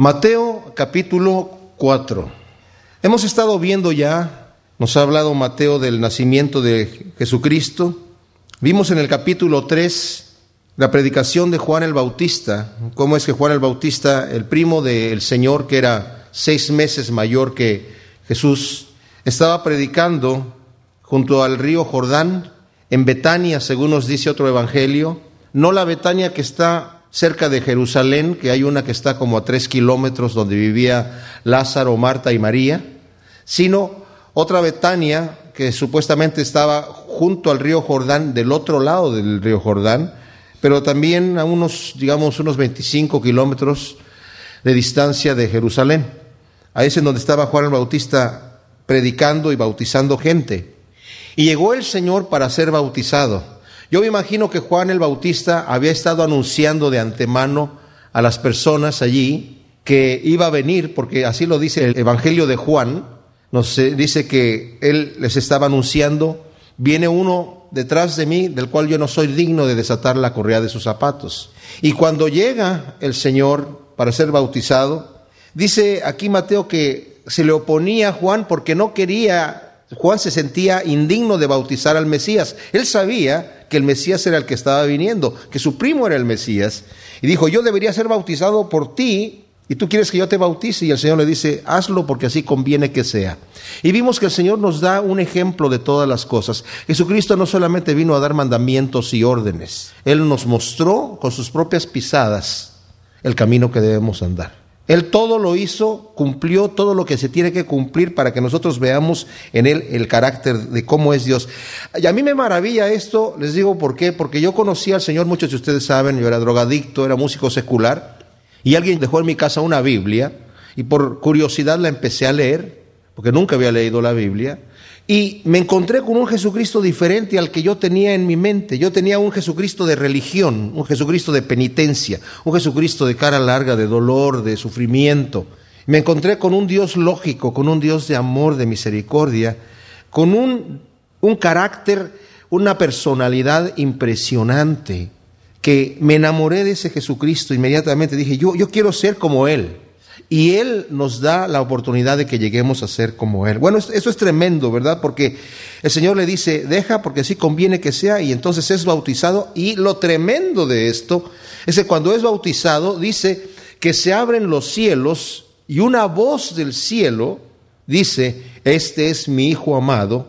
Mateo capítulo 4. Hemos estado viendo ya, nos ha hablado Mateo del nacimiento de Jesucristo. Vimos en el capítulo 3 la predicación de Juan el Bautista, cómo es que Juan el Bautista, el primo del Señor, que era seis meses mayor que Jesús, estaba predicando junto al río Jordán, en Betania, según nos dice otro evangelio, no la Betania que está cerca de Jerusalén, que hay una que está como a tres kilómetros donde vivía Lázaro, Marta y María, sino otra Betania que supuestamente estaba junto al río Jordán, del otro lado del río Jordán, pero también a unos, digamos, unos 25 kilómetros de distancia de Jerusalén. Ahí es en donde estaba Juan el Bautista predicando y bautizando gente. Y llegó el Señor para ser bautizado. Yo me imagino que Juan el Bautista había estado anunciando de antemano a las personas allí que iba a venir, porque así lo dice el Evangelio de Juan, nos dice que él les estaba anunciando, viene uno detrás de mí del cual yo no soy digno de desatar la correa de sus zapatos. Y cuando llega el Señor para ser bautizado, dice aquí Mateo que se le oponía a Juan porque no quería, Juan se sentía indigno de bautizar al Mesías. Él sabía que el Mesías era el que estaba viniendo, que su primo era el Mesías. Y dijo, yo debería ser bautizado por ti y tú quieres que yo te bautice. Y el Señor le dice, hazlo porque así conviene que sea. Y vimos que el Señor nos da un ejemplo de todas las cosas. Jesucristo no solamente vino a dar mandamientos y órdenes, Él nos mostró con sus propias pisadas el camino que debemos andar. Él todo lo hizo, cumplió todo lo que se tiene que cumplir para que nosotros veamos en Él el carácter de cómo es Dios. Y a mí me maravilla esto, les digo por qué, porque yo conocí al Señor, muchos de ustedes saben, yo era drogadicto, era músico secular, y alguien dejó en mi casa una Biblia, y por curiosidad la empecé a leer, porque nunca había leído la Biblia, y me encontré con un Jesucristo diferente al que yo tenía en mi mente. Yo tenía un Jesucristo de religión, un Jesucristo de penitencia, un Jesucristo de cara larga, de dolor, de sufrimiento. Me encontré con un Dios lógico, con un Dios de amor, de misericordia, con un, un carácter, una personalidad impresionante, que me enamoré de ese Jesucristo inmediatamente. Dije, yo, yo quiero ser como Él. Y Él nos da la oportunidad de que lleguemos a ser como Él. Bueno, eso es tremendo, ¿verdad? Porque el Señor le dice, deja porque así conviene que sea, y entonces es bautizado. Y lo tremendo de esto es que cuando es bautizado dice que se abren los cielos y una voz del cielo dice, este es mi Hijo amado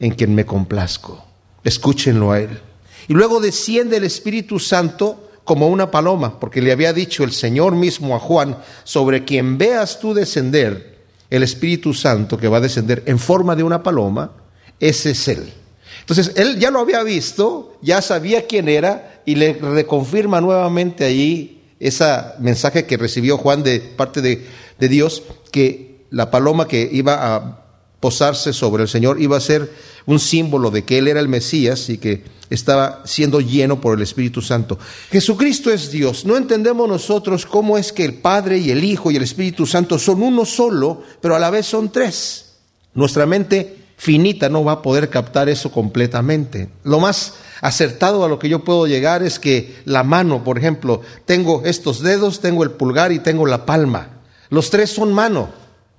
en quien me complazco. Escúchenlo a Él. Y luego desciende el Espíritu Santo como una paloma, porque le había dicho el Señor mismo a Juan, sobre quien veas tú descender el Espíritu Santo que va a descender en forma de una paloma, ese es Él. Entonces, él ya lo había visto, ya sabía quién era y le reconfirma nuevamente allí ese mensaje que recibió Juan de parte de, de Dios, que la paloma que iba a posarse sobre el Señor iba a ser un símbolo de que Él era el Mesías y que estaba siendo lleno por el Espíritu Santo. Jesucristo es Dios. No entendemos nosotros cómo es que el Padre y el Hijo y el Espíritu Santo son uno solo, pero a la vez son tres. Nuestra mente finita no va a poder captar eso completamente. Lo más acertado a lo que yo puedo llegar es que la mano, por ejemplo, tengo estos dedos, tengo el pulgar y tengo la palma. Los tres son mano,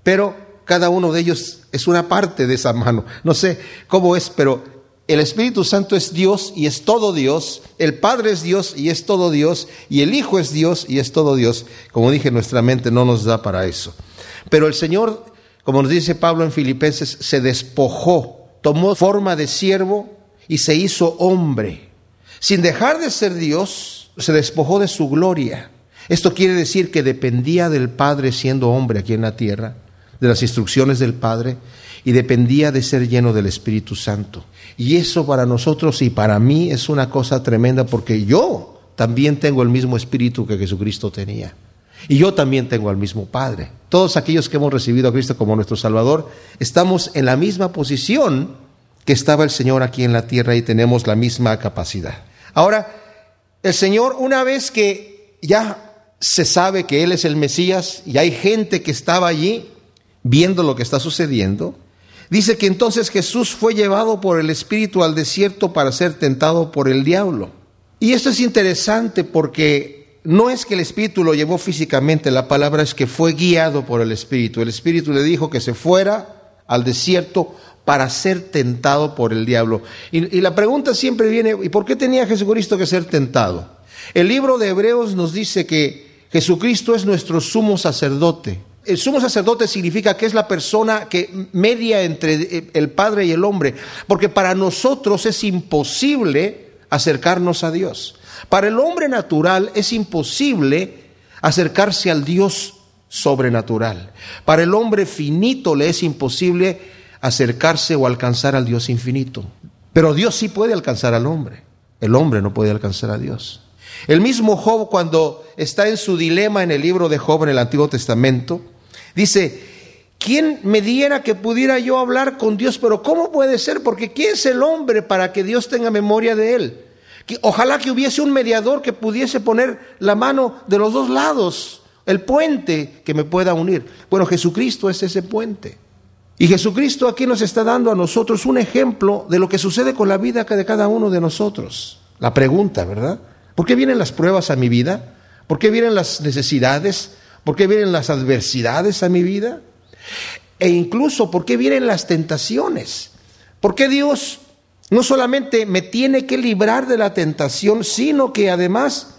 pero cada uno de ellos es una parte de esa mano. No sé cómo es, pero el Espíritu Santo es Dios y es todo Dios, el Padre es Dios y es todo Dios, y el Hijo es Dios y es todo Dios. Como dije, nuestra mente no nos da para eso. Pero el Señor, como nos dice Pablo en Filipenses, se despojó, tomó forma de siervo y se hizo hombre. Sin dejar de ser Dios, se despojó de su gloria. Esto quiere decir que dependía del Padre siendo hombre aquí en la tierra, de las instrucciones del Padre, y dependía de ser lleno del Espíritu Santo. Y eso para nosotros y para mí es una cosa tremenda porque yo también tengo el mismo Espíritu que Jesucristo tenía. Y yo también tengo al mismo Padre. Todos aquellos que hemos recibido a Cristo como nuestro Salvador, estamos en la misma posición que estaba el Señor aquí en la tierra y tenemos la misma capacidad. Ahora, el Señor, una vez que ya se sabe que Él es el Mesías y hay gente que estaba allí viendo lo que está sucediendo, Dice que entonces Jesús fue llevado por el Espíritu al desierto para ser tentado por el diablo. Y esto es interesante porque no es que el Espíritu lo llevó físicamente, la palabra es que fue guiado por el Espíritu. El Espíritu le dijo que se fuera al desierto para ser tentado por el diablo. Y, y, la pregunta siempre viene, ¿y por qué tenía Jesucristo que ser tentado? El libro de Hebreos nos dice que Jesucristo es nuestro sumo sacerdote. El sumo sacerdote significa que es la persona que media entre el Padre y el hombre, porque para nosotros es imposible acercarnos a Dios. Para el hombre natural es imposible acercarse al Dios sobrenatural. Para el hombre finito le es imposible acercarse o alcanzar al Dios infinito. Pero Dios sí puede alcanzar al hombre. El hombre no puede alcanzar a Dios. El mismo Job cuando está en su dilema en el libro de Job en el Antiguo Testamento, dice, ¿quién me diera que pudiera yo hablar con Dios? Pero ¿cómo puede ser? Porque ¿quién es el hombre para que Dios tenga memoria de él? ojalá que hubiese un mediador que pudiese poner la mano de los dos lados, el puente que me pueda unir. Bueno, Jesucristo es ese puente. Y Jesucristo aquí nos está dando a nosotros un ejemplo de lo que sucede con la vida de cada uno de nosotros. La pregunta, ¿verdad? ¿Por qué vienen las pruebas a mi vida? ¿Por qué vienen las necesidades? ¿Por qué vienen las adversidades a mi vida? E incluso, ¿por qué vienen las tentaciones? ¿Por qué Dios no solamente me tiene que librar de la tentación, sino que además,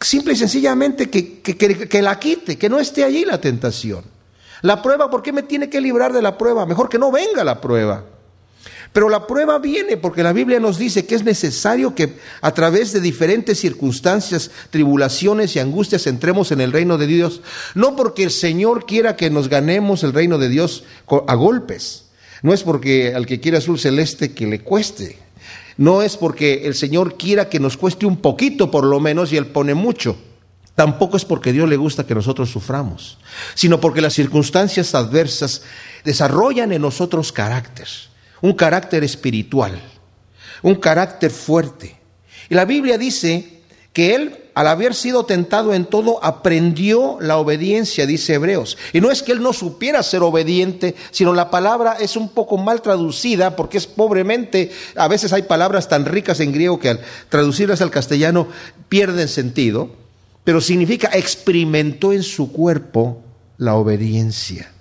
simple y sencillamente, que, que, la quite, que no esté allí la tentación. La prueba, ¿por qué me tiene que librar de la prueba? Mejor que no venga la prueba. Pero la prueba viene porque la Biblia nos dice que es necesario que a través de diferentes circunstancias, tribulaciones y angustias entremos en el reino de Dios. No porque el Señor quiera que nos ganemos el reino de Dios a golpes, no es porque al que quiera azul celeste que le cueste. No es porque el Señor quiera que nos cueste un poquito por lo menos y Él pone mucho. Tampoco es porque Dios le gusta que nosotros suframos, sino porque las circunstancias adversas desarrollan en nosotros carácter, un carácter espiritual, un carácter fuerte. Y la Biblia dice que Él al haber sido tentado en todo, aprendió la obediencia, dice Hebreos. Y no es que él no supiera ser obediente, sino la palabra es un poco mal traducida porque es pobremente, a veces hay palabras tan ricas en griego que al traducirlas al castellano pierden sentido, pero significa experimentó en su cuerpo la obediencia.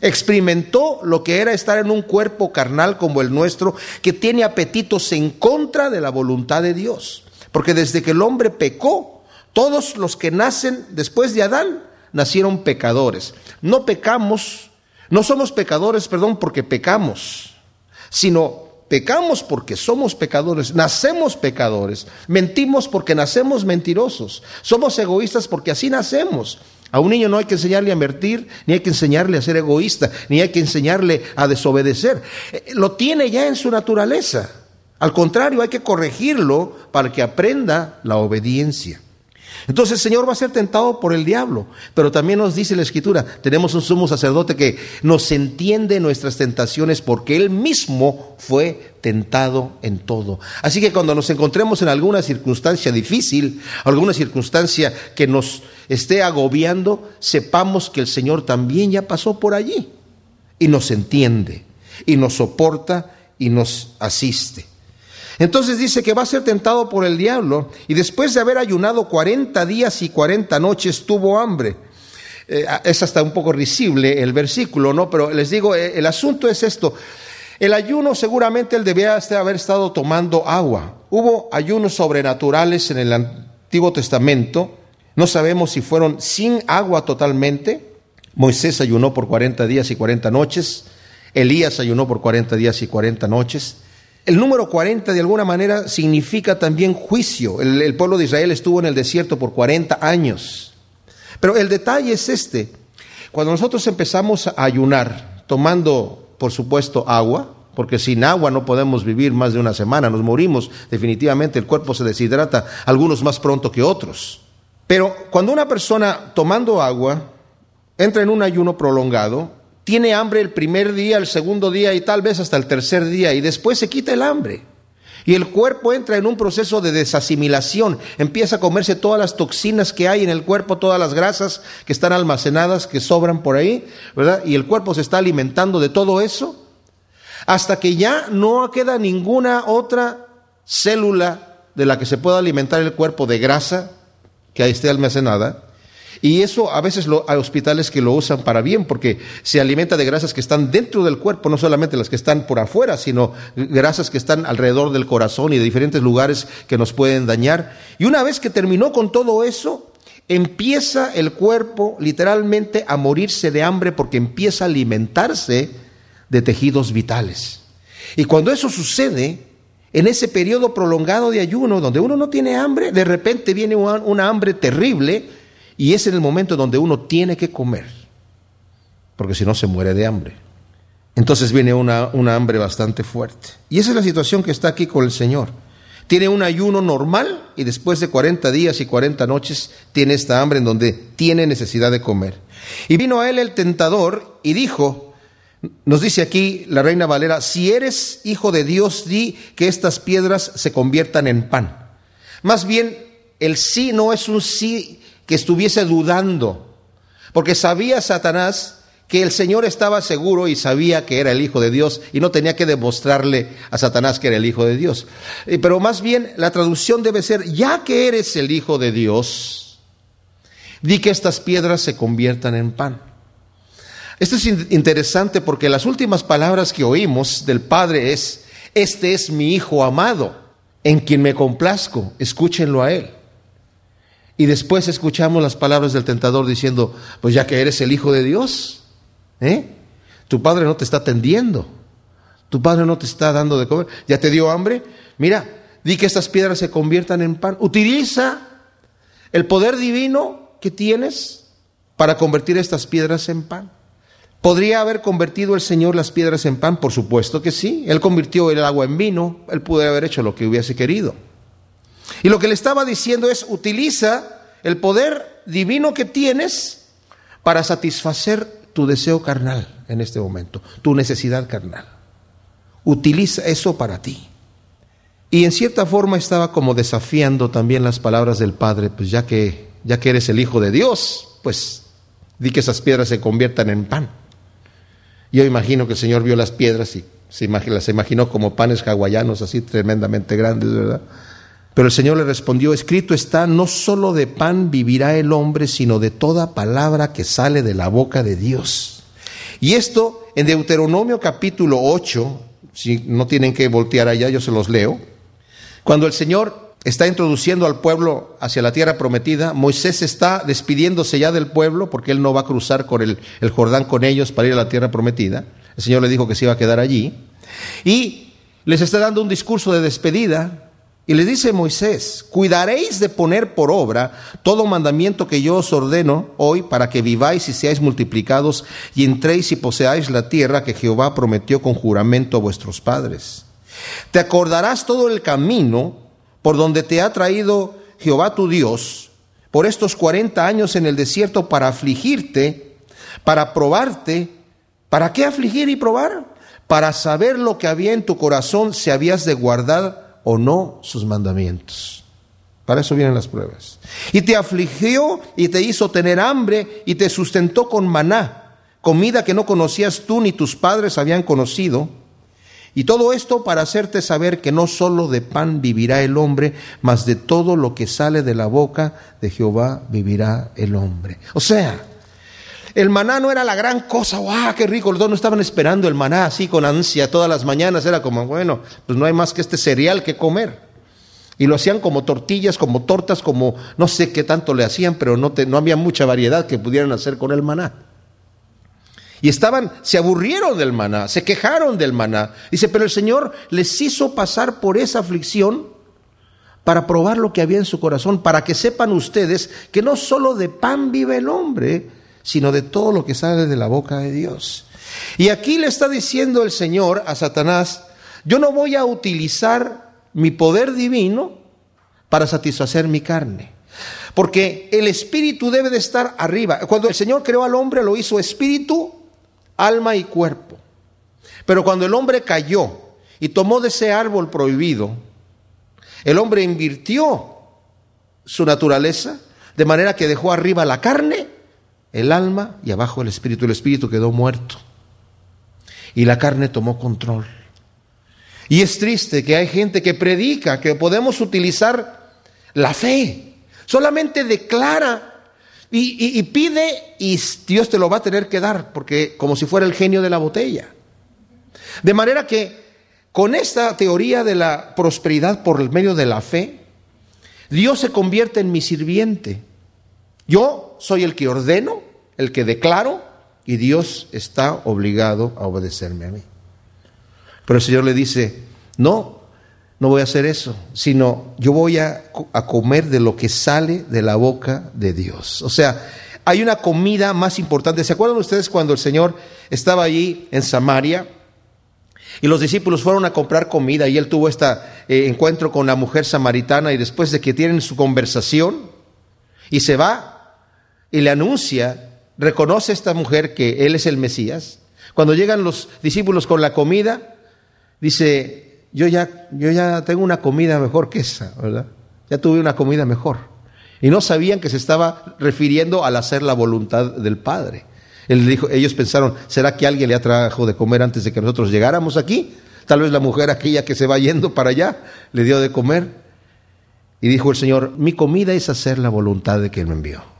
Experimentó lo que era estar en un cuerpo carnal como el nuestro, que tiene apetitos en contra de la voluntad de Dios. Porque desde que el hombre pecó, todos los que nacen después de Adán nacieron pecadores. No pecamos, no somos pecadores, perdón, porque pecamos, sino pecamos porque somos pecadores, nacemos pecadores, mentimos porque nacemos mentirosos, somos egoístas porque así nacemos. A un niño no hay que enseñarle a mentir, ni hay que enseñarle a ser egoísta, ni hay que enseñarle a desobedecer. Eh, lo tiene ya en su naturaleza. Al contrario, hay que corregirlo para que aprenda la obediencia. Entonces el Señor va a ser tentado por el diablo, pero también nos dice la Escritura, tenemos un sumo sacerdote que nos entiende nuestras tentaciones porque Él mismo fue tentado en todo. Así que cuando nos encontremos en alguna circunstancia difícil, alguna circunstancia que nos esté agobiando, sepamos que el Señor también ya pasó por allí y nos entiende y nos soporta y nos asiste. Entonces dice que va a ser tentado por el diablo y después de haber ayunado 40 días y 40 noches tuvo hambre. Eh, es hasta un poco risible el versículo, ¿no? Pero les digo, eh, el asunto es esto. El ayuno seguramente él debía haber estado tomando agua. Hubo ayunos sobrenaturales en el Antiguo Testamento. No sabemos si fueron sin agua totalmente. Moisés ayunó por 40 días y 40 noches. Elías ayunó por 40 días y 40 noches. El número 40 de alguna manera significa también juicio. El, pueblo de Israel estuvo en el desierto por 40 años. Pero el detalle es este. Cuando nosotros empezamos a ayunar, tomando, por supuesto, agua, porque sin agua no podemos vivir más de una semana, nos morimos, definitivamente el cuerpo se deshidrata, algunos más pronto que otros. Pero cuando una persona tomando agua entra en un ayuno prolongado, tiene hambre el primer día, el segundo día y tal vez hasta el tercer día y después se quita el hambre. Y el cuerpo entra en un proceso de desasimilación, empieza a comerse todas las toxinas que hay en el cuerpo, todas las grasas que están almacenadas, que sobran por ahí, ¿verdad? Y el cuerpo se está alimentando de todo eso, hasta que ya no queda ninguna otra célula de la que se pueda alimentar el cuerpo de grasa que esté almacenada. Y eso a veces hay hospitales que lo usan para bien porque se alimenta de grasas que están dentro del cuerpo, no solamente las que están por afuera, sino grasas que están alrededor del corazón y de diferentes lugares que nos pueden dañar. Y una vez que terminó con todo eso, empieza el cuerpo literalmente a morirse de hambre porque empieza a alimentarse de tejidos vitales. Y cuando eso sucede, en ese periodo prolongado de ayuno, donde uno no tiene hambre, de repente viene una, hambre terrible y es en el momento donde uno tiene que comer, porque si no se muere de hambre. Entonces viene una, una hambre bastante fuerte. Y esa es la situación que está aquí con el Señor. Tiene un ayuno normal y después de 40 días y 40 noches tiene esta hambre en donde tiene necesidad de comer. Y vino a él el tentador y dijo, nos dice aquí la reina Valera, si eres hijo de Dios, di que estas piedras se conviertan en pan. Más bien, el sí no es un sí que estuviese dudando, porque sabía Satanás que el Señor estaba seguro y sabía que era el Hijo de Dios y no tenía que demostrarle a Satanás que era el Hijo de Dios. Eh, pero más bien la traducción debe ser, ya que eres el Hijo de Dios, di que estas piedras se conviertan en pan. Esto es interesante porque las últimas palabras que oímos del Padre es, este es mi Hijo amado, en quien me complazco, escúchenlo a Él. Y después escuchamos las palabras del tentador diciendo, pues ya que eres el Hijo de Dios, ¿eh? tu Padre no te está atendiendo, tu Padre no te está dando de comer, ya te dio hambre, mira, di que estas piedras se conviertan en pan, utiliza el poder divino que tienes para convertir estas piedras en pan. ¿Podría haber convertido el Señor las piedras en pan? Por supuesto que sí. Él convirtió el agua en vino. Él pudo haber hecho lo que hubiese querido. Y lo que le estaba diciendo es, utiliza el poder divino que tienes para satisfacer tu deseo carnal en este momento, tu necesidad carnal. Utiliza eso para ti. Y en cierta forma estaba como desafiando también las palabras del Padre, pues ya que, ya que eres el Hijo de Dios, pues di que esas piedras se conviertan en pan. Yo imagino que el Señor vio las piedras y se las imaginó como panes hawaianos así tremendamente grandes, ¿verdad? Pero el Señor le respondió, escrito está, no solo de pan vivirá el hombre, sino de toda palabra que sale de la boca de Dios. Y esto en Deuteronomio capítulo 8, si no tienen que voltear allá, yo se los leo, cuando el Señor está introduciendo al pueblo hacia la tierra prometida. Moisés está despidiéndose ya del pueblo porque él no va a cruzar con el, el, Jordán con ellos para ir a la tierra prometida. El Señor le dijo que se iba a quedar allí. Y les está dando un discurso de despedida. Y les dice Moisés, cuidaréis de poner por obra todo mandamiento que yo os ordeno hoy para que viváis y seáis multiplicados y entréis y poseáis la tierra que Jehová prometió con juramento a vuestros padres. Te acordarás todo el camino por donde te ha traído Jehová tu Dios por estos 40 años en el desierto para afligirte, para probarte. ¿Para qué afligir y probar? Para saber lo que había en tu corazón, si habías de guardar o no sus mandamientos. Para eso vienen las pruebas. Y te afligió y te hizo tener hambre y te sustentó con maná, comida que no conocías tú ni tus padres habían conocido y todo esto para hacerte saber que no solo de pan vivirá el hombre, mas de todo lo que sale de la boca de Jehová vivirá el hombre. O sea, el maná no era la gran cosa, ¡guau, qué rico! Los dos no estaban esperando el maná así con ansia todas las mañanas. Era como, bueno, pues no hay más que este cereal que comer. Y lo hacían como tortillas, como tortas, como no sé qué tanto le hacían, pero no, no había mucha variedad que pudieran hacer con el maná. Y estaban, se aburrieron del maná, se quejaron del maná. Dice, pero el Señor les hizo pasar por esa aflicción para probar lo que había en su corazón, para que sepan ustedes que no solo de pan vive el hombre, sino de todo lo que sale de la boca de Dios. Y aquí le está diciendo el Señor a Satanás, yo no voy a utilizar mi poder divino para satisfacer mi carne. Porque el espíritu debe de estar arriba. Cuando el Señor creó al hombre, lo hizo espíritu alma y cuerpo. Pero cuando el hombre cayó y tomó de ese árbol prohibido, el hombre invirtió su naturaleza de manera que dejó arriba la carne, el alma y abajo el espíritu. El espíritu quedó muerto y la carne tomó control. Y es triste que hay gente que predica que podemos utilizar la fe Solamente declara y, pide y Dios te lo va a tener que dar, porque como si fuera el genio de la botella. De manera que con esta teoría de la prosperidad por el medio de la fe, Dios se convierte en mi sirviente. Yo soy el que ordeno, el que declaro, y Dios está obligado a obedecerme a mí. Pero el Señor le dice, no, no voy a hacer eso, sino yo voy a, a, comer de lo que sale de la boca de Dios. O sea, hay una comida más importante. ¿Se acuerdan ustedes cuando el Señor estaba allí en Samaria? Y los discípulos fueron a comprar comida y él tuvo este encuentro con la mujer samaritana y después de que tienen su conversación y se va y le anuncia, reconoce esta mujer que él es el Mesías. Cuando llegan los discípulos con la comida, dice, yo ya, yo ya tengo una comida mejor que esa, ¿verdad? Ya tuve una comida mejor. Y no sabían que se estaba refiriendo al hacer la voluntad del Padre. Dijo, ellos pensaron, ¿será que alguien le atrajo de comer antes de que nosotros llegáramos aquí? Tal vez la mujer aquella que se va yendo para allá le dio de comer. Y dijo el Señor, mi comida es hacer la voluntad de Él me envió.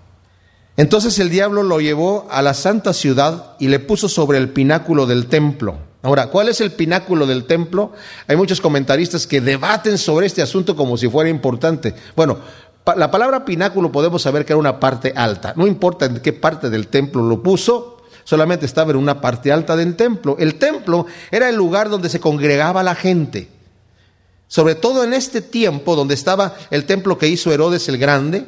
Entonces el diablo lo llevó a la santa ciudad y le puso sobre el pináculo del templo. Ahora, ¿cuál es el pináculo del templo? Hay muchos comentaristas que debaten sobre este asunto como si fuera importante. Bueno, la palabra pináculo podemos saber que era una parte alta. No importa en qué parte del templo lo puso, solamente estaba en una parte alta del templo. El templo era el lugar donde se congregaba la gente. Sobre todo en este tiempo donde estaba el templo que hizo Herodes el Grande,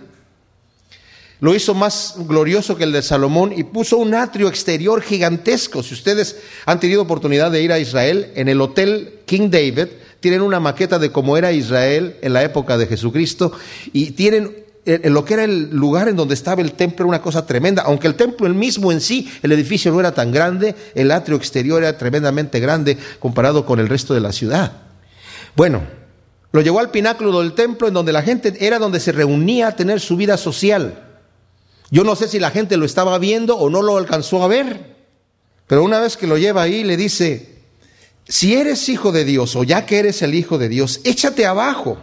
lo hizo más glorioso que el de Salomón y puso un atrio exterior gigantesco. Si ustedes han tenido oportunidad de ir a Israel, en el Hotel King David, tienen una maqueta de cómo era Israel en la época de Jesucristo y tienen eh, lo que era el lugar en donde estaba el templo una cosa tremenda, aunque el templo el mismo en sí, el edificio no era tan grande, el atrio exterior era tremendamente grande comparado con el resto de la ciudad. Bueno, lo llevó al pináculo del templo en donde la gente era donde se reunía a tener su vida social. Yo no sé si la gente lo estaba viendo o no lo alcanzó a ver, pero una vez que lo lleva ahí le dice, si eres hijo de Dios o ya que eres el hijo de Dios, échate abajo,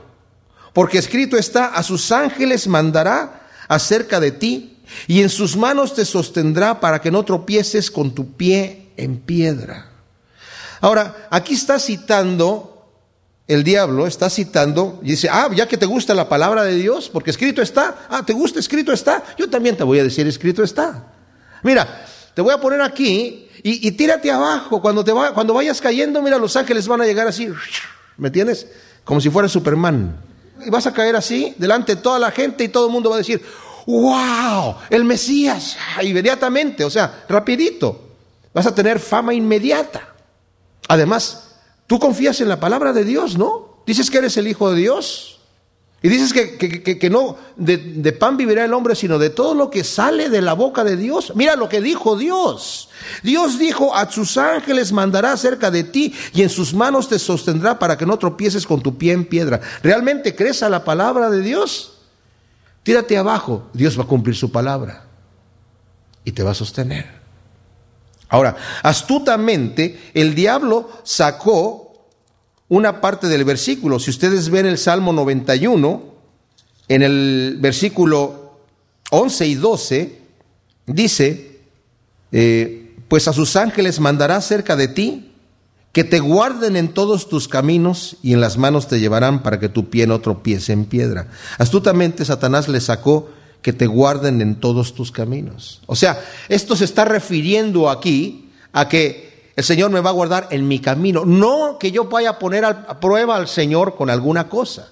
porque escrito está, a sus ángeles mandará acerca de ti y en sus manos te sostendrá para que no tropieces con tu pie en piedra. Ahora, aquí está citando, el diablo está citando y dice, ah, ya que te gusta la palabra de Dios, porque escrito está, ah, te gusta, escrito está, yo también te voy a decir, escrito está. Mira, te voy a poner aquí y, tírate abajo. Cuando, te va, cuando vayas cayendo, mira, los ángeles van a llegar así, ¿me entiendes? Como si fuera Superman. Y vas a caer así, delante de toda la gente y todo el mundo va a decir, wow, el Mesías, inmediatamente, o sea, rapidito. Vas a tener fama inmediata. Además, tú confías en la palabra de Dios, ¿no? Dices que eres el Hijo de Dios. Y dices que, no de, de, pan vivirá el hombre, sino de todo lo que sale de la boca de Dios. Mira lo que dijo Dios. Dios dijo, a sus ángeles mandará cerca de ti y en sus manos te sostendrá para que no tropieces con tu pie en piedra. ¿Realmente crees a la palabra de Dios? Tírate abajo, Dios va a cumplir su palabra y te va a sostener. Ahora, astutamente el diablo sacó una parte del versículo. Si ustedes ven el Salmo 91, en el versículo 11 y 12, dice, eh, pues a sus ángeles mandará cerca de ti, que te guarden en todos tus caminos y en las manos te llevarán para que tu pie no tropiece en piedra. Astutamente Satanás le sacó que te guarden en todos tus caminos. O sea, esto se está refiriendo aquí a que el Señor me va a guardar en mi camino. No que yo vaya a poner a prueba al Señor con alguna cosa.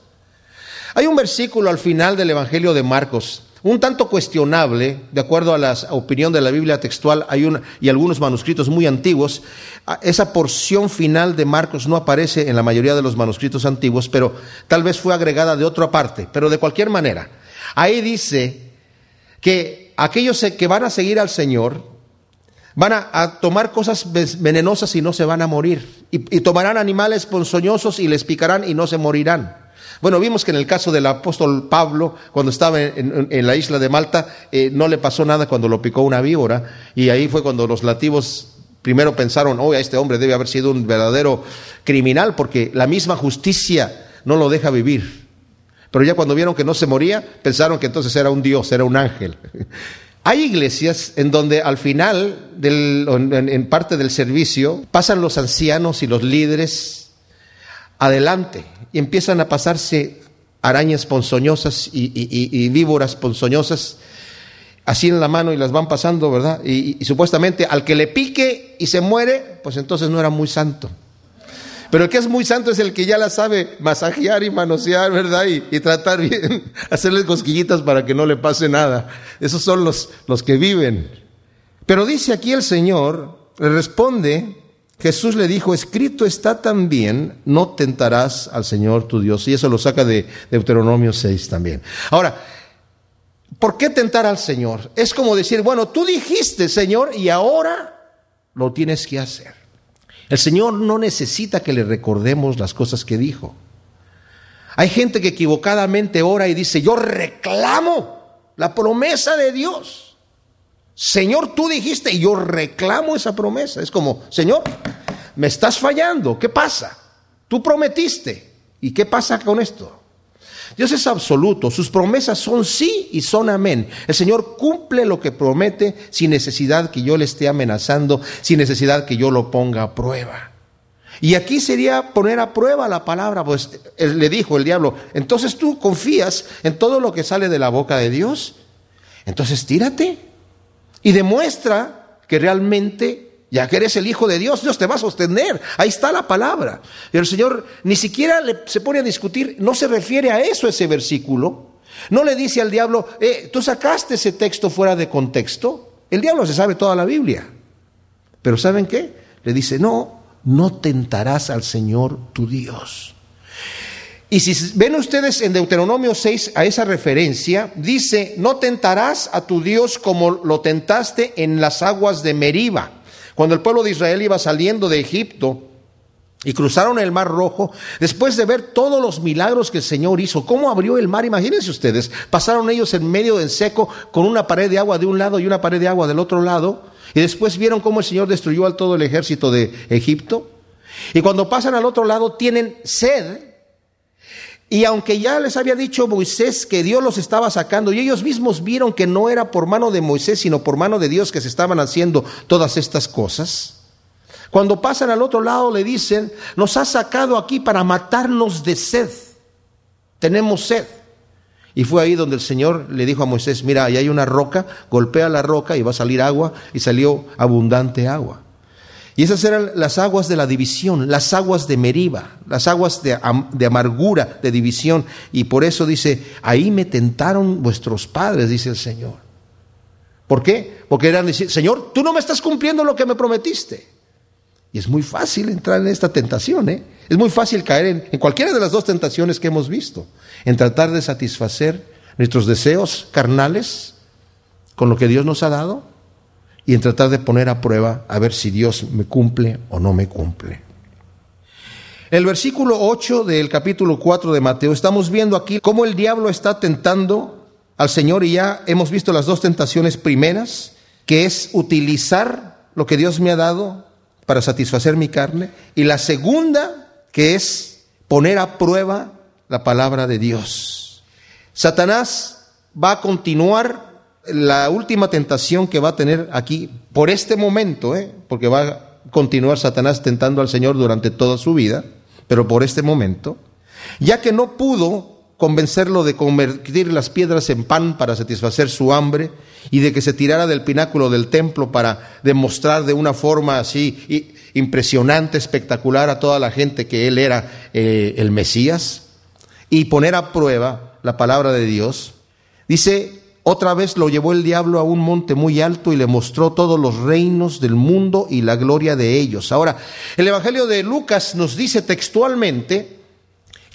Hay un versículo al final del Evangelio de Marcos, un tanto cuestionable, de acuerdo a la opinión de la Biblia textual hay una, y algunos manuscritos muy antiguos. Esa porción final de Marcos no aparece en la mayoría de los manuscritos antiguos, pero tal vez fue agregada de otra parte. Pero de cualquier manera, ahí dice que aquellos que van a seguir al Señor, Van a, tomar cosas venenosas y no se van a morir. Y, tomarán animales ponzoñosos y les picarán y no se morirán. Bueno, vimos que en el caso del apóstol Pablo, cuando estaba en, la isla de Malta, eh, no le pasó nada cuando lo picó una víbora. Y ahí fue cuando los nativos primero pensaron, oye, este hombre debe haber sido un verdadero criminal porque la misma justicia no lo deja vivir. Pero ya cuando vieron que no se moría, pensaron que entonces era un Dios, era un ángel. Hay iglesias en donde al final, del, en, parte del servicio, pasan los ancianos y los líderes adelante y empiezan a pasarse arañas ponzoñosas y, víboras ponzoñosas así en la mano y las van pasando, ¿verdad? y supuestamente al que le pique y se muere, pues entonces no era muy santo. Pero el que es muy santo es el que ya la sabe masajear y manosear, ¿verdad? Y, tratar bien, hacerle cosquillitas para que no le pase nada. Esos son los, los que viven. Pero dice aquí el Señor, le responde, Jesús le dijo, escrito está también, no tentarás al Señor tu Dios. Y eso lo saca de Deuteronomio 6 también. Ahora, ¿por qué tentar al Señor? Es como decir, bueno, tú dijiste, Señor, y ahora lo tienes que hacer. El Señor no necesita que le recordemos las cosas que dijo. Hay gente que equivocadamente ora y dice, yo reclamo la promesa de Dios. Señor, tú dijiste yo reclamo esa promesa. Es como, Señor, me estás fallando. ¿Qué pasa? Tú prometiste. ¿Y qué pasa con esto? Dios es absoluto, sus promesas son sí y son amén. El Señor cumple lo que promete sin necesidad que yo le esté amenazando, sin necesidad que yo lo ponga a prueba. Y aquí sería poner a prueba la palabra, pues le dijo el diablo, entonces tú confías en todo lo que sale de la boca de Dios, entonces tírate y demuestra que realmente ya que eres el Hijo de Dios, Dios te va a sostener. Ahí está la palabra. Pero el Señor ni siquiera se pone a discutir, no se refiere a eso ese versículo. No le dice al diablo, eh, tú sacaste ese texto fuera de contexto. El diablo se sabe toda la Biblia. Pero ¿saben qué? Le dice, no, no tentarás al Señor tu Dios. Y si ven ustedes en Deuteronomio 6 a esa referencia, dice, no tentarás a tu Dios como lo tentaste en las aguas de Meriba cuando el pueblo de Israel iba saliendo de Egipto y cruzaron el mar rojo, después de ver todos los milagros que el Señor hizo, cómo abrió el mar, imagínense ustedes, pasaron ellos en medio del seco con una pared de agua de un lado y una pared de agua del otro lado, y después vieron cómo el Señor destruyó al todo el ejército de Egipto. Y cuando pasan al otro lado tienen sed y aunque ya les había dicho Moisés que Dios los estaba sacando, y ellos mismos vieron que no era por mano de Moisés, sino por mano de Dios que se estaban haciendo todas estas cosas, cuando pasan al otro lado le dicen, nos ha sacado aquí para matarnos de sed, tenemos sed. Y fue ahí donde el Señor le dijo a Moisés, mira, ahí hay una roca, golpea la roca y va a salir agua, y salió abundante agua. Y esas eran las aguas de la división, las aguas de Meriba, las aguas de, amargura, de división. Y por eso dice, ahí me tentaron vuestros padres, dice el Señor. ¿Por qué? Porque eran decir, Señor, tú no me estás cumpliendo lo que me prometiste. Y es muy fácil entrar en esta tentación, ¿eh? Es muy fácil caer en, en cualquiera de las dos tentaciones que hemos visto, en tratar de satisfacer nuestros deseos carnales con lo que Dios nos ha dado y en tratar de poner a prueba a ver si Dios me cumple o no me cumple. El versículo 8 del capítulo 4 de Mateo, estamos viendo aquí cómo el diablo está tentando al Señor y ya hemos visto las dos tentaciones primeras, que es utilizar lo que Dios me ha dado para satisfacer mi carne, y la segunda, que es poner a prueba la palabra de Dios. Satanás va a continuar la última tentación que va a tener aquí por este momento, ¿eh? porque va a continuar Satanás tentando al Señor durante toda su vida, pero por este momento, ya que no pudo convencerlo de convertir las piedras en pan para satisfacer su hambre y de que se tirara del pináculo del templo para demostrar de una forma así impresionante, espectacular a toda la gente que él era eh, el Mesías y poner a prueba la palabra de Dios. Dice otra vez lo llevó el diablo a un monte muy alto y le mostró todos los reinos del mundo y la gloria de ellos. Ahora, el Evangelio de Lucas nos dice textualmente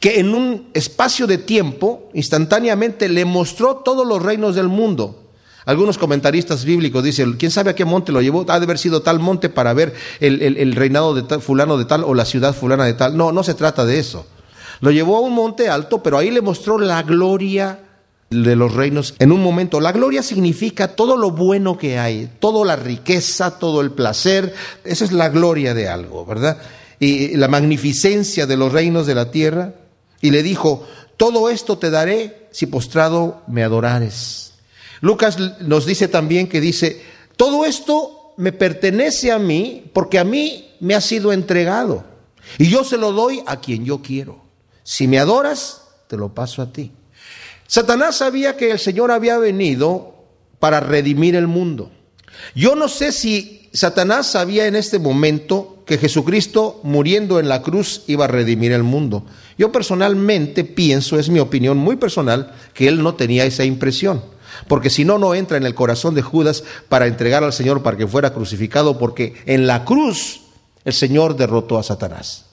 que en un espacio de tiempo, instantáneamente, le mostró todos los reinos del mundo. Algunos comentaristas bíblicos dicen, ¿quién sabe a qué monte lo llevó? Ha de haber sido tal monte para ver el, reinado de tal, fulano de tal o la ciudad fulana de tal. No, no se trata de eso. Lo llevó a un monte alto, pero ahí le mostró la gloria de los reinos en un momento. La gloria significa todo lo bueno que hay, toda la riqueza, todo el placer. Esa es la gloria de algo, ¿verdad? Y la magnificencia de los reinos de la tierra. Y le dijo, todo esto te daré si postrado me adorares. Lucas nos dice también que dice, todo esto me pertenece a mí porque a mí me ha sido entregado y yo se lo doy a quien yo quiero. Si me adoras, te lo paso a ti. Satanás sabía que el Señor había venido para redimir el mundo. Yo no sé si Satanás sabía en este momento que Jesucristo muriendo en la cruz iba a redimir el mundo. Yo personalmente pienso, es mi opinión muy personal, que él no tenía esa impresión. Porque si no, no entra en el corazón de Judas para entregar al Señor para que fuera crucificado, porque en la cruz el Señor derrotó a Satanás.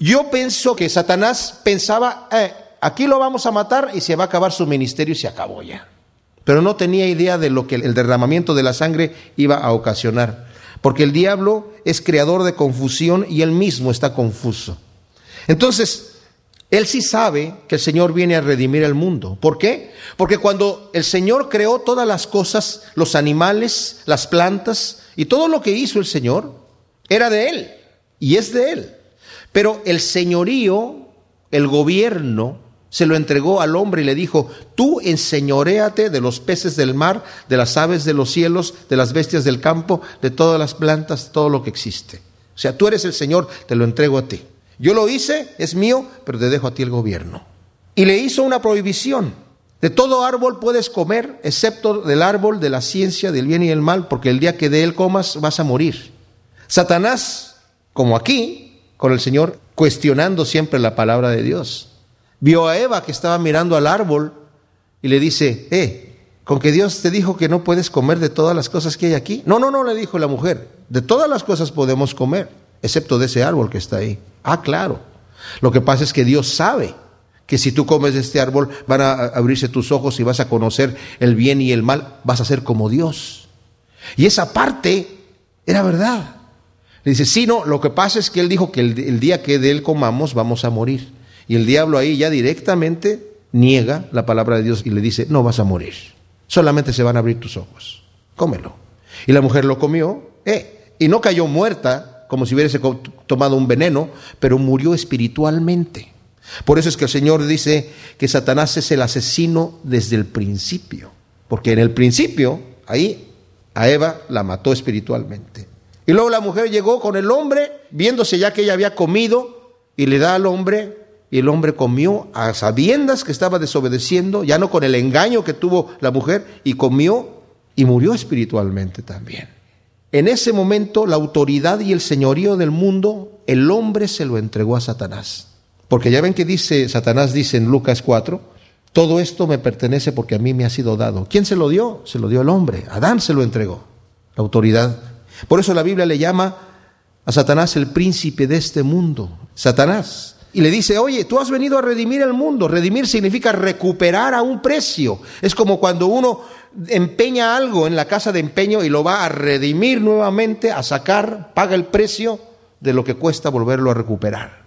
Yo pienso que Satanás pensaba, eh, aquí lo vamos a matar y se va a acabar su ministerio y se acabó ya pero no tenía idea de lo que el derramamiento de la sangre iba a ocasionar, porque el diablo es creador de confusión y él mismo está confuso. Entonces, él sí sabe que el Señor viene a redimir el mundo. ¿Por qué? Porque cuando el Señor creó todas las cosas, los animales, las plantas y todo lo que hizo el Señor, era de Él y es de Él. Pero el señorío, el gobierno, se lo entregó al hombre y le dijo, tú enseñoreate de los peces del mar, de las aves de los cielos, de las bestias del campo, de todas las plantas, todo lo que existe. O sea, tú eres el Señor, te lo entrego a ti. Yo lo hice, es mío, pero te dejo a ti el gobierno. Y le hizo una prohibición. De todo árbol puedes comer, excepto del árbol de la ciencia del bien y el mal, porque el día que de él comas vas a morir. Satanás, como aquí, con el Señor, cuestionando siempre la palabra de Dios vio a Eva que estaba mirando al árbol y le dice, eh, con que Dios te dijo que no puedes comer de todas las cosas que hay aquí. No, no, no, le dijo la mujer, de todas las cosas podemos comer, excepto de ese árbol que está ahí. Ah, claro. Lo que pasa es que Dios sabe que si tú comes de este árbol van a abrirse tus ojos y vas a conocer el bien y el mal, vas a ser como Dios. Y esa parte era verdad. Le dice, sí, no, lo que pasa es que él dijo que el, el día que de él comamos vamos a morir. Y el diablo ahí ya directamente niega la palabra de Dios y le dice, no vas a morir, solamente se van a abrir tus ojos, cómelo. Y la mujer lo comió, eh, y no cayó muerta como si hubiese tomado un veneno, pero murió espiritualmente. Por eso es que el Señor dice que Satanás es el asesino desde el principio, porque en el principio, ahí, a Eva la mató espiritualmente. Y luego la mujer llegó con el hombre, viéndose ya que ella había comido, y le da al hombre y el hombre comió a sabiendas que estaba desobedeciendo, ya no con el engaño que tuvo la mujer, y comió y murió espiritualmente también. En ese momento la autoridad y el señorío del mundo, el hombre se lo entregó a Satanás. Porque ya ven que dice, Satanás dice en Lucas 4, todo esto me pertenece porque a mí me ha sido dado. ¿Quién se lo dio? Se lo dio el hombre. Adán se lo entregó, la autoridad. Por eso la Biblia le llama a Satanás el príncipe de este mundo. Satanás y le dice, oye, tú has venido a redimir el mundo. Redimir significa recuperar a un precio. Es como cuando uno empeña algo en la casa de empeño y lo va a redimir nuevamente, a sacar, paga el precio de lo que cuesta volverlo a recuperar.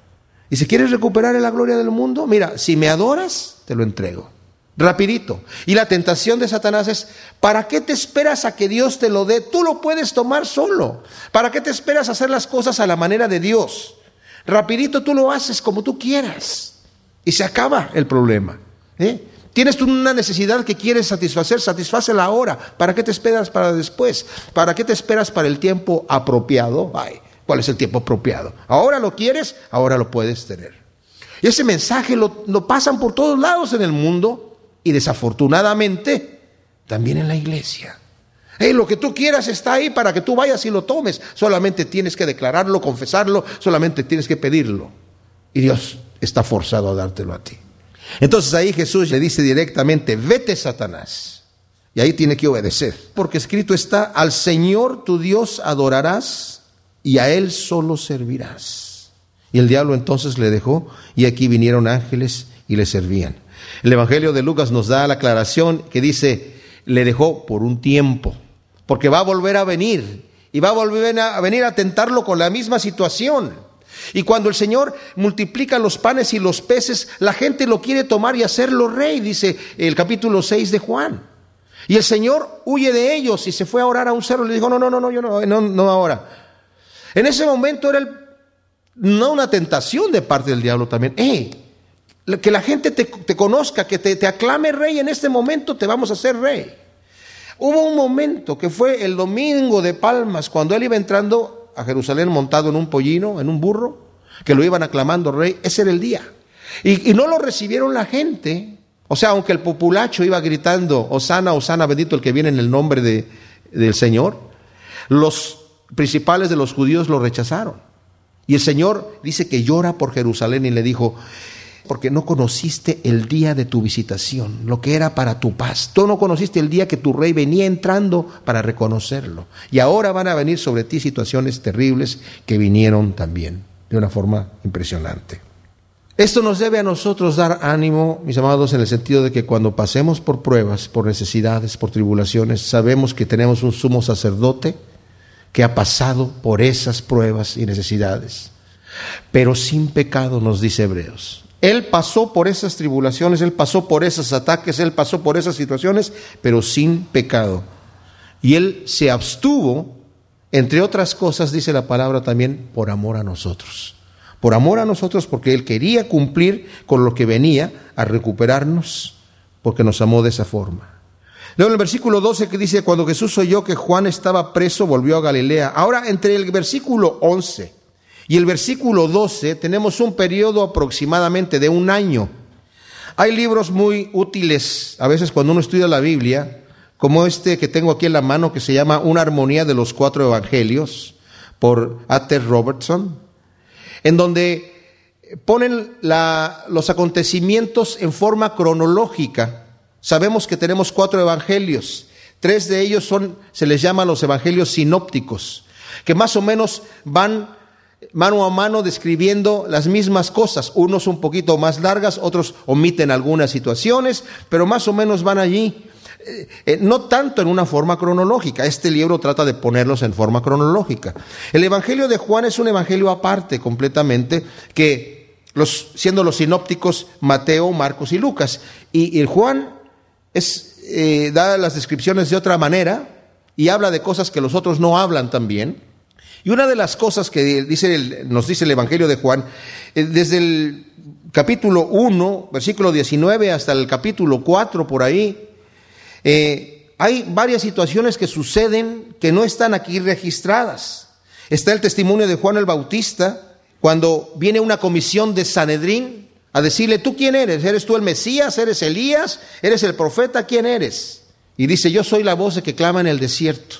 Y si quieres recuperar la gloria del mundo, mira, si me adoras, te lo entrego. Rapidito. Y la tentación de Satanás es, ¿para qué te esperas a que Dios te lo dé? Tú lo puedes tomar solo. ¿Para qué te esperas a hacer las cosas a la manera de Dios? Rapidito tú lo haces como tú quieras y se acaba el problema. ¿eh? Tienes una necesidad que quieres satisfacer, satisfácela ahora. ¿Para qué te esperas para después? ¿Para qué te esperas para el tiempo apropiado? Ay, ¿Cuál es el tiempo apropiado? Ahora lo quieres, ahora lo puedes tener. Y ese mensaje lo, lo pasan por todos lados en el mundo y desafortunadamente también en la iglesia lo que tú quieras está ahí para que tú vayas y lo tomes. Solamente tienes que declararlo, confesarlo, solamente tienes que pedirlo. Y Dios está forzado a dártelo a ti. Entonces ahí Jesús le dice directamente, vete Satanás. Y ahí tiene que obedecer. Porque escrito está, al Señor tu Dios adorarás y a Él solo servirás. Y el diablo entonces le dejó y aquí vinieron ángeles y le servían. El Evangelio de Lucas nos da la aclaración que dice, le dejó por un tiempo porque va a volver a venir y va a volver a venir a tentarlo con la misma situación. Y cuando el Señor multiplica los panes y los peces, la gente lo quiere tomar y hacerlo rey, dice el capítulo 6 de Juan. Y el Señor huye de ellos y se fue a orar a un cerro y le dijo, no, no, no, no, yo no, no, no ahora. En ese momento era no una tentación de parte del diablo también. ¡Eh! que la gente te, conozca, que te, te aclame rey en este momento, te vamos a hacer rey. Hubo un momento que fue el domingo de Palmas, cuando él iba entrando a Jerusalén montado en un pollino, en un burro, que lo iban aclamando rey, ese era el día. Y, no lo recibieron la gente. O sea, aunque el populacho iba gritando, Osana, Osana, bendito el que viene en el nombre de, del Señor, los principales de los judíos lo rechazaron. Y el Señor dice que llora por Jerusalén y le dijo, porque no conociste el día de tu visitación, lo que era para tu paz. Tú no conociste el día que tu rey venía entrando para reconocerlo. Y ahora van a venir sobre ti situaciones terribles que vinieron también de una forma impresionante. Esto nos debe a nosotros dar ánimo, mis amados, en el sentido de que cuando pasemos por pruebas, por necesidades, por tribulaciones, sabemos que tenemos un sumo sacerdote que ha pasado por esas pruebas y necesidades, pero sin pecado, nos dice Hebreos. Él pasó por esas tribulaciones, él pasó por esos ataques, él pasó por esas situaciones, pero sin pecado. Y él se abstuvo, entre otras cosas, dice la palabra también, por amor a nosotros por amor a nosotros, porque Él quería cumplir con lo que venía a recuperarnos, porque nos amó de esa forma. Luego en el versículo 12 que dice, cuando Jesús oyó que Juan estaba preso, volvió a Galilea. Ahora, entre el versículo 11 y el versículo 12 tenemos un periodo aproximadamente de un año. Hay libros muy útiles, a veces cuando uno estudia la Biblia, como este que tengo aquí en la mano, que se llama Una armonía de los cuatro evangelios, por Ater Robertson en donde ponen los acontecimientos en forma cronológica. Sabemos que tenemos cuatro evangelios, tres de ellos son, se les llama los evangelios sinópticos, que más o menos van mano a mano describiendo las mismas cosas, unos un poquito más largas, otros omiten algunas situaciones, pero más o menos van allí. Eh, eh, no tanto en una forma cronológica, este libro trata de ponerlos en forma cronológica. El Evangelio de Juan es un evangelio aparte completamente, que los, siendo los sinópticos Mateo, Marcos y Lucas, y, Juan es, eh, da las descripciones de otra manera y habla de cosas que los otros no hablan también. Y una de las cosas que nos dice el Evangelio de Juan, desde el capítulo 1, versículo 19 hasta el capítulo 4 por ahí, eh, hay varias situaciones que suceden que no están aquí registradas. Está el testimonio de Juan el Bautista, cuando viene una comisión de Sanedrín a decirle, ¿tú quién eres? ¿Eres tú el Mesías? ¿Eres Elías? ¿Eres el profeta? ¿Quién eres? Y dice, yo soy la voz de que clama en el desierto.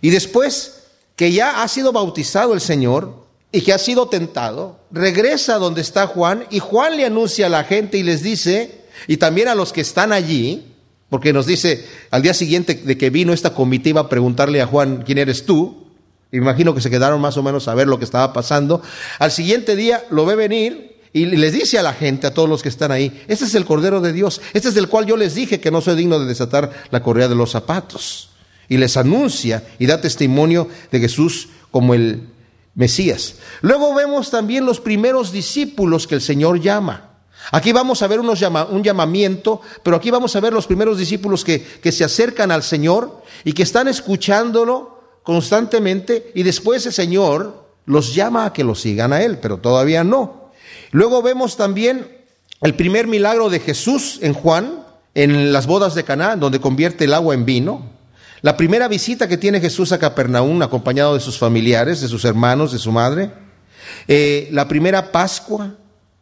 Y después que ya ha sido bautizado el Señor y que ha sido tentado, regresa donde está Juan y Juan le anuncia a la gente y les dice, y también a los que están allí, porque nos dice, al día siguiente de que vino esta comitiva a preguntarle a Juan, ¿quién eres tú? Imagino que se quedaron más o menos a ver lo que estaba pasando. Al siguiente día lo ve venir y les dice a la gente, a todos los que están ahí, este es el Cordero de Dios, este es del cual yo les dije que no soy digno de desatar la correa de los zapatos. Y les anuncia y da testimonio de Jesús como el Mesías. Luego vemos también los primeros discípulos que el Señor llama. Aquí vamos a ver un llamamiento, pero aquí vamos a ver los primeros discípulos que, que se acercan al Señor y que están escuchándolo constantemente y después el Señor los llama a que lo sigan a Él, pero todavía no. Luego vemos también el primer milagro de Jesús en Juan, en las bodas de Caná, donde convierte el agua en vino. La primera visita que tiene Jesús a Capernaum, acompañado de sus familiares, de sus hermanos, de su madre. Eh, la primera Pascua,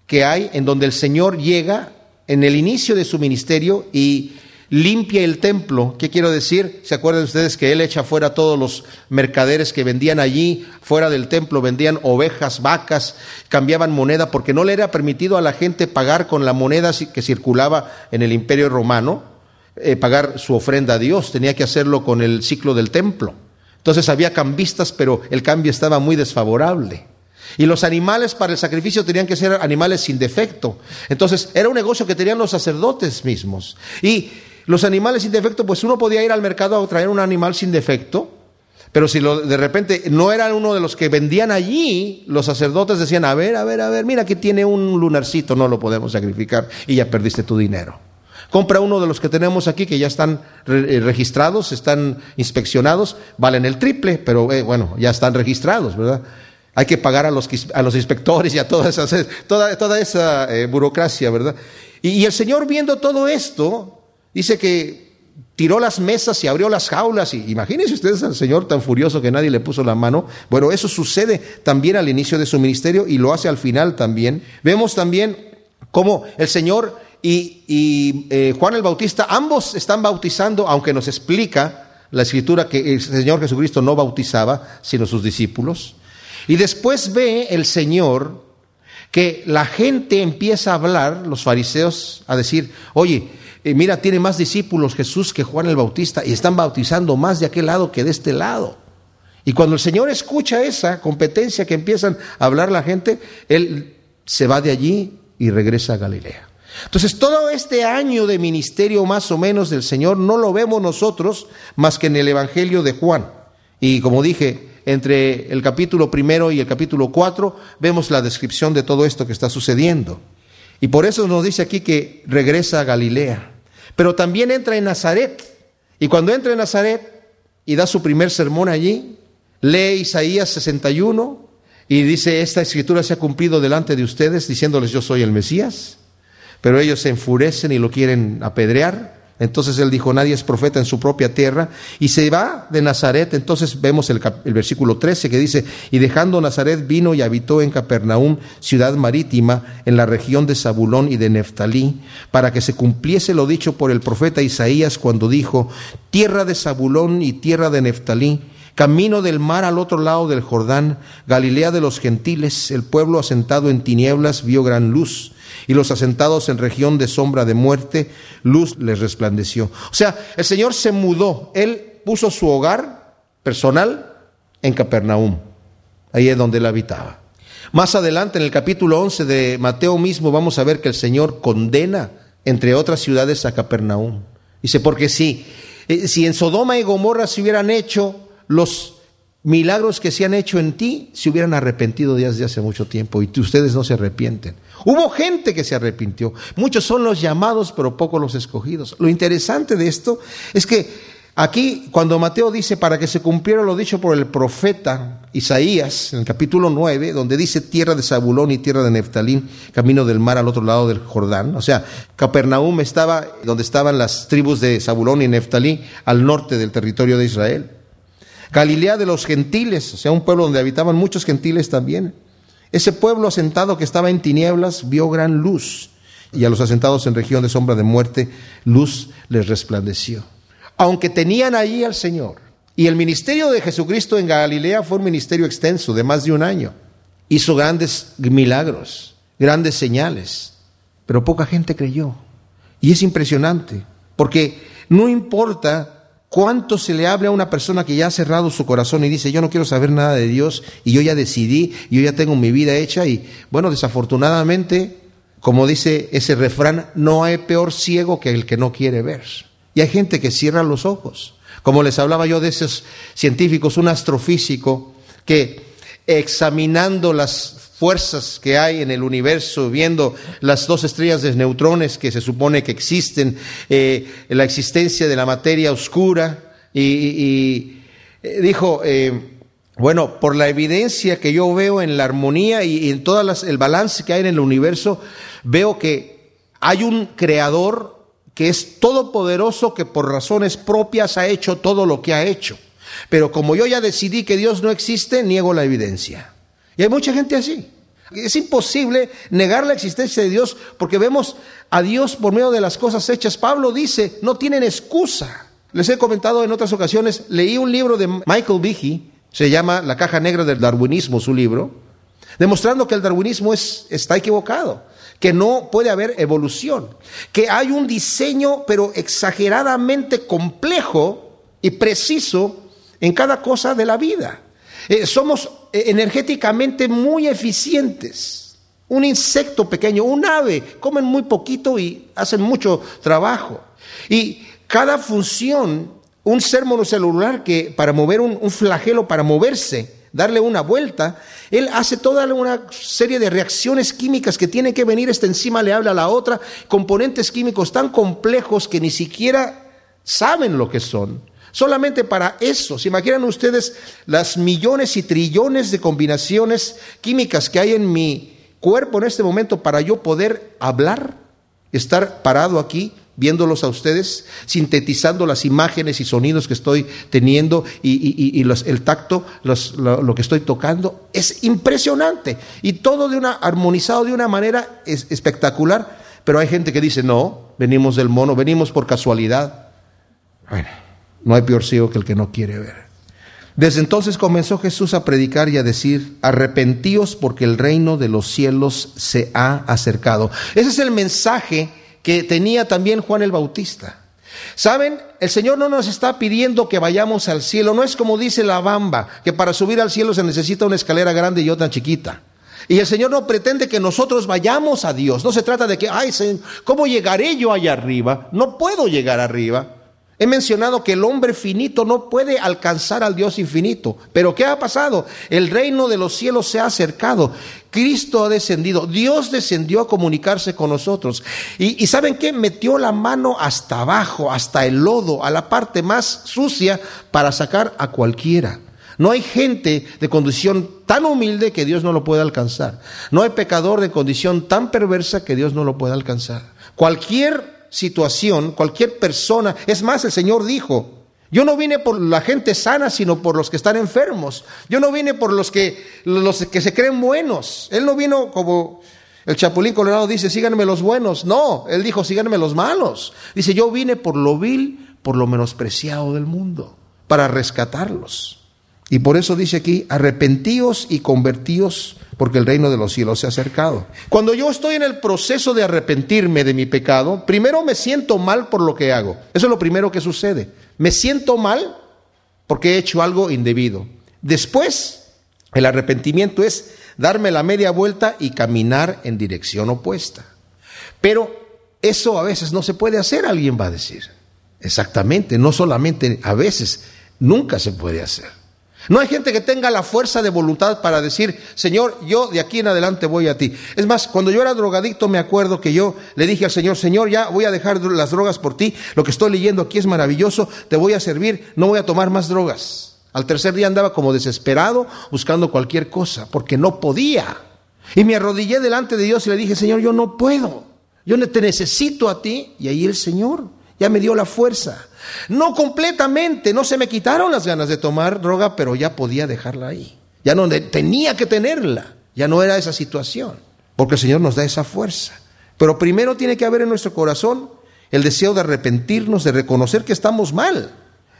que hay en donde el Señor llega en el inicio de su ministerio y limpia el templo. ¿Qué quiero decir? ¿Se acuerdan ustedes que Él echa fuera todos los mercaderes que vendían allí, fuera del templo, vendían ovejas, vacas, cambiaban moneda, porque no le era permitido a la gente pagar con la moneda que circulaba en el imperio romano, eh, pagar su ofrenda a Dios, tenía que hacerlo con el ciclo del templo. Entonces había cambistas, pero el cambio estaba muy desfavorable. Y los animales para el sacrificio tenían que ser animales sin defecto. Entonces, era un negocio que tenían los sacerdotes mismos. Y los animales sin defecto, pues uno podía ir al mercado a traer un animal sin defecto, pero si de repente no era uno de los que vendían allí, los sacerdotes decían, a ver, a ver, a ver, mira que tiene un lunarcito, no lo podemos sacrificar y ya perdiste tu dinero. Compra uno de los que tenemos aquí que ya están eh, registrados, están inspeccionados, valen el triple, pero eh, bueno, ya están registrados, ¿verdad? Hay que pagar a los, a los inspectores y a toda esa, toda, toda esa eh, burocracia, ¿verdad? Y, y el Señor viendo todo esto, dice que tiró las mesas y abrió las jaulas. Y imagínense ustedes al Señor tan furioso que nadie le puso la mano. Bueno, eso sucede también al inicio de su ministerio y lo hace al final también. Vemos también cómo el Señor y, eh, Juan el Bautista, ambos están bautizando, aunque nos explica la escritura que el Señor Jesucristo no bautizaba, sino sus discípulos. Y después ve el Señor que la gente empieza a hablar, los fariseos, a decir, oye, eh, mira, tiene más discípulos Jesús que Juan el Bautista y están bautizando más de aquel lado que de este lado. Y cuando el Señor escucha esa competencia que empiezan a hablar la gente, Él se va de allí y regresa a Galilea. Entonces, todo este año de ministerio más o menos del Señor no lo vemos nosotros más que en el Evangelio de Juan. Y como dije, entre el capítulo primero y el capítulo cuatro vemos la descripción de todo esto que está sucediendo. Y por eso nos dice aquí que regresa a Galilea. Pero también entra en Nazaret. Y cuando entra en Nazaret y da su primer sermón allí, lee Isaías 61 y dice, esta escritura se ha cumplido delante de ustedes, diciéndoles yo soy el Mesías. Pero ellos se enfurecen y lo quieren apedrear. Entonces él dijo, nadie es profeta en su propia tierra. Y se va de Nazaret. Entonces vemos el, versículo 13 que dice, y dejando Nazaret vino y habitó en Capernaum, ciudad marítima, en la región de Zabulón y de Neftalí, para que se cumpliese lo dicho por el profeta Isaías cuando dijo, tierra de Zabulón y tierra de Neftalí, camino del mar al otro lado del Jordán, Galilea de los gentiles, el pueblo asentado en tinieblas vio gran luz y los asentados en región de sombra de muerte, luz les resplandeció. O sea, el Señor se mudó, Él puso su hogar personal en Capernaum, ahí es donde Él habitaba. Más adelante, en el capítulo 11 de Mateo mismo, vamos a ver que el Señor condena, entre otras ciudades, a Capernaum. Dice, porque si, eh, si en Sodoma y Gomorra se hubieran hecho los milagros que se han hecho en ti se hubieran arrepentido desde hace mucho tiempo y ustedes no se arrepienten. Hubo gente que se arrepintió. Muchos son los llamados, pero pocos los escogidos. Lo interesante de esto es que aquí, cuando Mateo dice para que se cumpliera lo dicho por el profeta Isaías, en el capítulo 9, donde dice tierra de Zabulón y tierra de Neftalín, camino del mar al otro lado del Jordán. O sea, Capernaum estaba donde estaban las tribus de Zabulón y Neftalí, al norte del territorio de Israel. Galilea de los gentiles, o sea, un pueblo donde habitaban muchos gentiles también. Ese pueblo asentado que estaba en tinieblas vio gran luz, y a los asentados en región de sombra de muerte, luz les resplandeció. Aunque tenían allí al Señor. Y el ministerio de Jesucristo en Galilea fue un ministerio extenso de más de un año. Hizo grandes milagros, grandes señales, pero poca gente creyó. Y es impresionante, porque no importa ¿Cuánto se le habla a una persona que ya ha cerrado su corazón y dice, yo no quiero saber nada de Dios y yo ya decidí, yo ya tengo mi vida hecha y bueno, desafortunadamente, como dice ese refrán, no hay peor ciego que el que no quiere ver. Y hay gente que cierra los ojos. Como les hablaba yo de esos científicos, un astrofísico que examinando las fuerzas que hay en el universo, viendo las dos estrellas de neutrones que se supone que existen, eh, la existencia de la materia oscura, y, eh, dijo, eh, bueno, por la evidencia que yo veo en la armonía y, en todo el balance que hay en el universo, veo que hay un creador que es todopoderoso, que por razones propias ha hecho todo lo que ha hecho. Pero como yo ya decidí que Dios no existe, niego la evidencia. Y hay mucha gente así. Es imposible negar la existencia de Dios porque vemos a Dios por medio de las cosas hechas. Pablo dice, no tienen excusa. Les he comentado en otras ocasiones, leí un libro de Michael Behe, se llama La caja negra del darwinismo, su libro, demostrando que el darwinismo es, está equivocado, que no puede haber evolución, que hay un diseño pero exageradamente complejo y preciso en cada cosa de la vida. Eh, somos energéticamente muy eficientes. Un insecto pequeño, un ave, comen muy poquito y hacen mucho trabajo. Y cada función, un ser monocelular que para mover un, flagelo, para moverse, darle una vuelta, él hace toda una serie de reacciones químicas que tienen que venir, esta encima le habla a la otra, componentes químicos tan complejos que ni siquiera saben lo que son Solamente para eso. ¿Se imaginan ustedes las millones y trillones de combinaciones químicas que hay en mi cuerpo en este momento para yo poder hablar? Estar parado aquí viéndolos a ustedes, sintetizando las imágenes y sonidos que estoy teniendo y, el tacto, lo, que estoy tocando. Es impresionante. Y todo de una, armonizado de una manera espectacular. Pero hay gente que dice, no, venimos del mono, venimos por casualidad. Bueno no hay peor ciego que el que no quiere ver. Desde entonces comenzó Jesús a predicar y a decir, arrepentíos porque el reino de los cielos se ha acercado. Ese es el mensaje que tenía también Juan el Bautista. Saben, el Señor no nos está pidiendo que vayamos al cielo, no es como dice la bamba, que para subir al cielo se necesita una escalera grande y otra chiquita. Y el Señor no pretende que nosotros vayamos a Dios, no se trata de que, ay, ¿cómo llegaré yo allá arriba? No puedo llegar arriba. He mencionado que el hombre finito no puede alcanzar al Dios infinito. Pero ¿qué ha pasado? El reino de los cielos se ha acercado. Cristo ha descendido. Dios descendió a comunicarse con nosotros. Y, ¿saben qué? Metió la mano hasta abajo, hasta el lodo, a la parte más sucia, para sacar a cualquiera. No hay gente de condición tan humilde que Dios no lo pueda alcanzar. No hay pecador de condición tan perversa que Dios no lo pueda alcanzar. Cualquier situación, cualquier persona. Es más, el Señor dijo, yo no vine por la gente sana, sino por los que están enfermos. Yo no vine por los que, los que se creen buenos. Él no vino como el Chapulín Colorado dice, síganme los buenos. No, él dijo, síganme los malos. Dice, yo vine por lo vil, por lo menospreciado del mundo, para rescatarlos. Y por eso dice aquí, arrepentíos y convertíos porque el reino de los cielos se ha acercado. Cuando yo estoy en el proceso de arrepentirme de mi pecado, primero me siento mal por lo que hago. Eso es lo primero que sucede. Me siento mal porque he hecho algo indebido. Después, el arrepentimiento es darme la media vuelta y caminar en dirección opuesta. Pero eso a veces no se puede hacer, alguien va a decir. Exactamente, no solamente a veces, nunca se puede hacer. No hay gente que tenga la fuerza de voluntad para decir, Señor, yo de aquí en adelante voy a ti. Es más, cuando yo era drogadicto me acuerdo que yo le dije al Señor, Señor, ya voy a dejar las drogas por ti, lo que estoy leyendo aquí es maravilloso, te voy a servir, no voy a tomar más drogas. Al tercer día andaba como desesperado buscando cualquier cosa, porque no podía. Y me arrodillé delante de Dios y le dije, Señor, yo no puedo, yo te necesito a ti. Y ahí el Señor ya me dio la fuerza. No completamente, no se me quitaron las ganas de tomar droga, pero ya podía dejarla ahí. Ya no tenía que tenerla, ya no era esa situación, porque el Señor nos da esa fuerza. Pero primero tiene que haber en nuestro corazón el deseo de arrepentirnos, de reconocer que estamos mal.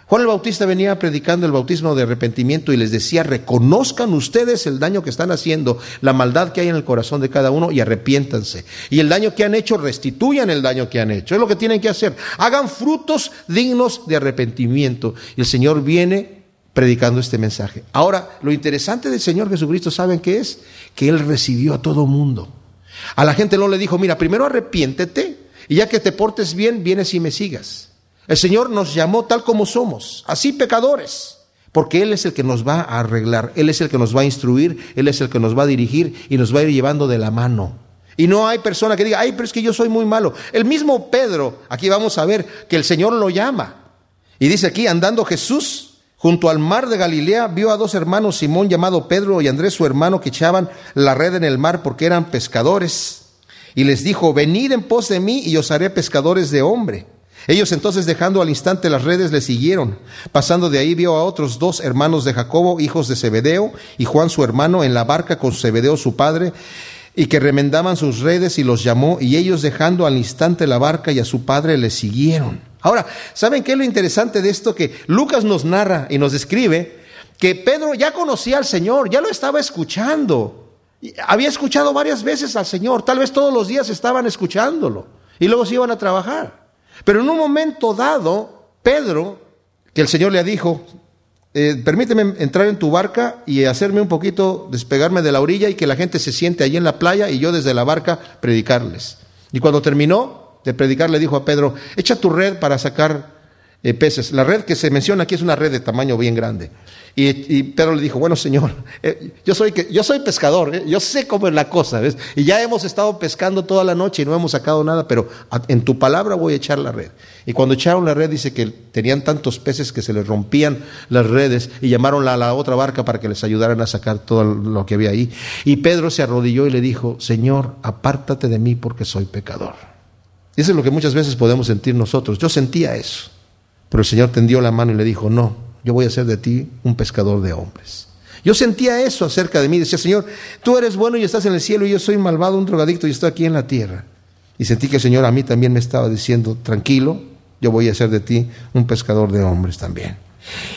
Juan el Bautista venía predicando el bautismo de arrepentimiento y les decía, reconozcan ustedes el daño que están haciendo, la maldad que hay en el corazón de cada uno y arrepiéntanse. Y el daño que han hecho, restituyan el daño que han hecho. Es lo que tienen que hacer. Hagan frutos dignos de arrepentimiento. Y el Señor viene predicando este mensaje. Ahora, lo interesante del Señor Jesucristo, ¿saben qué es? Que Él recibió a todo mundo. A la gente no le dijo, mira, primero arrepiéntete y ya que te portes bien, vienes y me sigas. El Señor nos llamó tal como somos, así pecadores, porque Él es el que nos va a arreglar, Él es el que nos va a instruir, Él es el que nos va a dirigir y nos va a ir llevando de la mano. Y no hay persona que diga, ay, pero es que yo soy muy malo. El mismo Pedro, aquí vamos a ver que el Señor lo llama. Y dice aquí, andando Jesús junto al mar de Galilea, vio a dos hermanos, Simón llamado Pedro y Andrés su hermano, que echaban la red en el mar porque eran pescadores. Y les dijo, venid en pos de mí y os haré pescadores de hombre. Ellos entonces dejando al instante las redes le siguieron. Pasando de ahí vio a otros dos hermanos de Jacobo, hijos de Zebedeo, y Juan su hermano en la barca con Zebedeo su padre, y que remendaban sus redes y los llamó, y ellos dejando al instante la barca y a su padre le siguieron. Ahora, ¿saben qué es lo interesante de esto? Que Lucas nos narra y nos describe que Pedro ya conocía al Señor, ya lo estaba escuchando. Había escuchado varias veces al Señor, tal vez todos los días estaban escuchándolo, y luego se iban a trabajar. Pero en un momento dado, Pedro, que el Señor le dijo, eh, permíteme entrar en tu barca y hacerme un poquito, despegarme de la orilla y que la gente se siente allí en la playa y yo desde la barca predicarles. Y cuando terminó de predicar le dijo a Pedro, echa tu red para sacar eh, peces. La red que se menciona aquí es una red de tamaño bien grande. Y, Pedro le dijo, bueno Señor, eh, yo, soy, yo soy pescador, eh, yo sé cómo es la cosa, ¿ves? Y ya hemos estado pescando toda la noche y no hemos sacado nada, pero en tu palabra voy a echar la red. Y cuando echaron la red dice que tenían tantos peces que se les rompían las redes y llamaron a la otra barca para que les ayudaran a sacar todo lo que había ahí. Y Pedro se arrodilló y le dijo, Señor, apártate de mí porque soy pecador. Y eso es lo que muchas veces podemos sentir nosotros. Yo sentía eso. Pero el Señor tendió la mano y le dijo, no, yo voy a hacer de ti un pescador de hombres. Yo sentía eso acerca de mí. Decía, Señor, tú eres bueno y estás en el cielo y yo soy malvado, un drogadicto y estoy aquí en la tierra. Y sentí que el Señor a mí también me estaba diciendo, tranquilo, yo voy a hacer de ti un pescador de hombres también.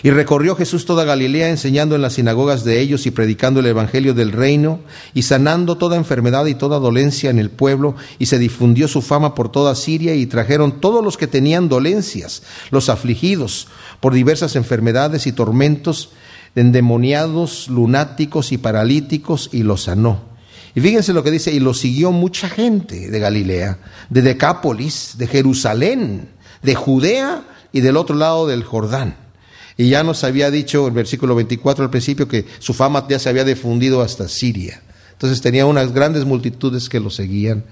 Y recorrió Jesús toda Galilea, enseñando en las sinagogas de ellos y predicando el Evangelio del reino, y sanando toda enfermedad y toda dolencia en el pueblo, y se difundió su fama por toda Siria, y trajeron todos los que tenían dolencias, los afligidos por diversas enfermedades y tormentos, endemoniados, lunáticos y paralíticos, y los sanó. Y fíjense lo que dice, y lo siguió mucha gente de Galilea, de Decápolis, de Jerusalén, de Judea y del otro lado del Jordán y ya nos había dicho el versículo 24 al principio que su fama ya se había difundido hasta Siria. Entonces tenía unas grandes multitudes que lo seguían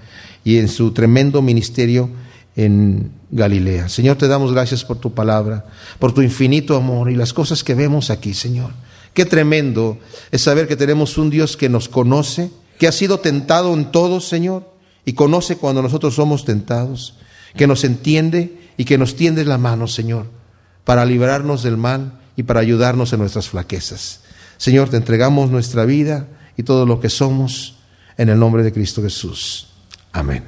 y en su tremendo ministerio en Galilea. Señor, te damos gracias por tu palabra, por tu infinito amor y las cosas que vemos aquí, Señor. Qué tremendo es saber que tenemos un Dios que nos conoce, que ha sido tentado en todo, Señor, y conoce cuando nosotros somos tentados, que nos entiende y que nos tiende la mano, Señor para librarnos del mal y para ayudarnos en nuestras flaquezas. Señor, te entregamos nuestra vida y todo lo que somos en el nombre de Cristo Jesús. Amén.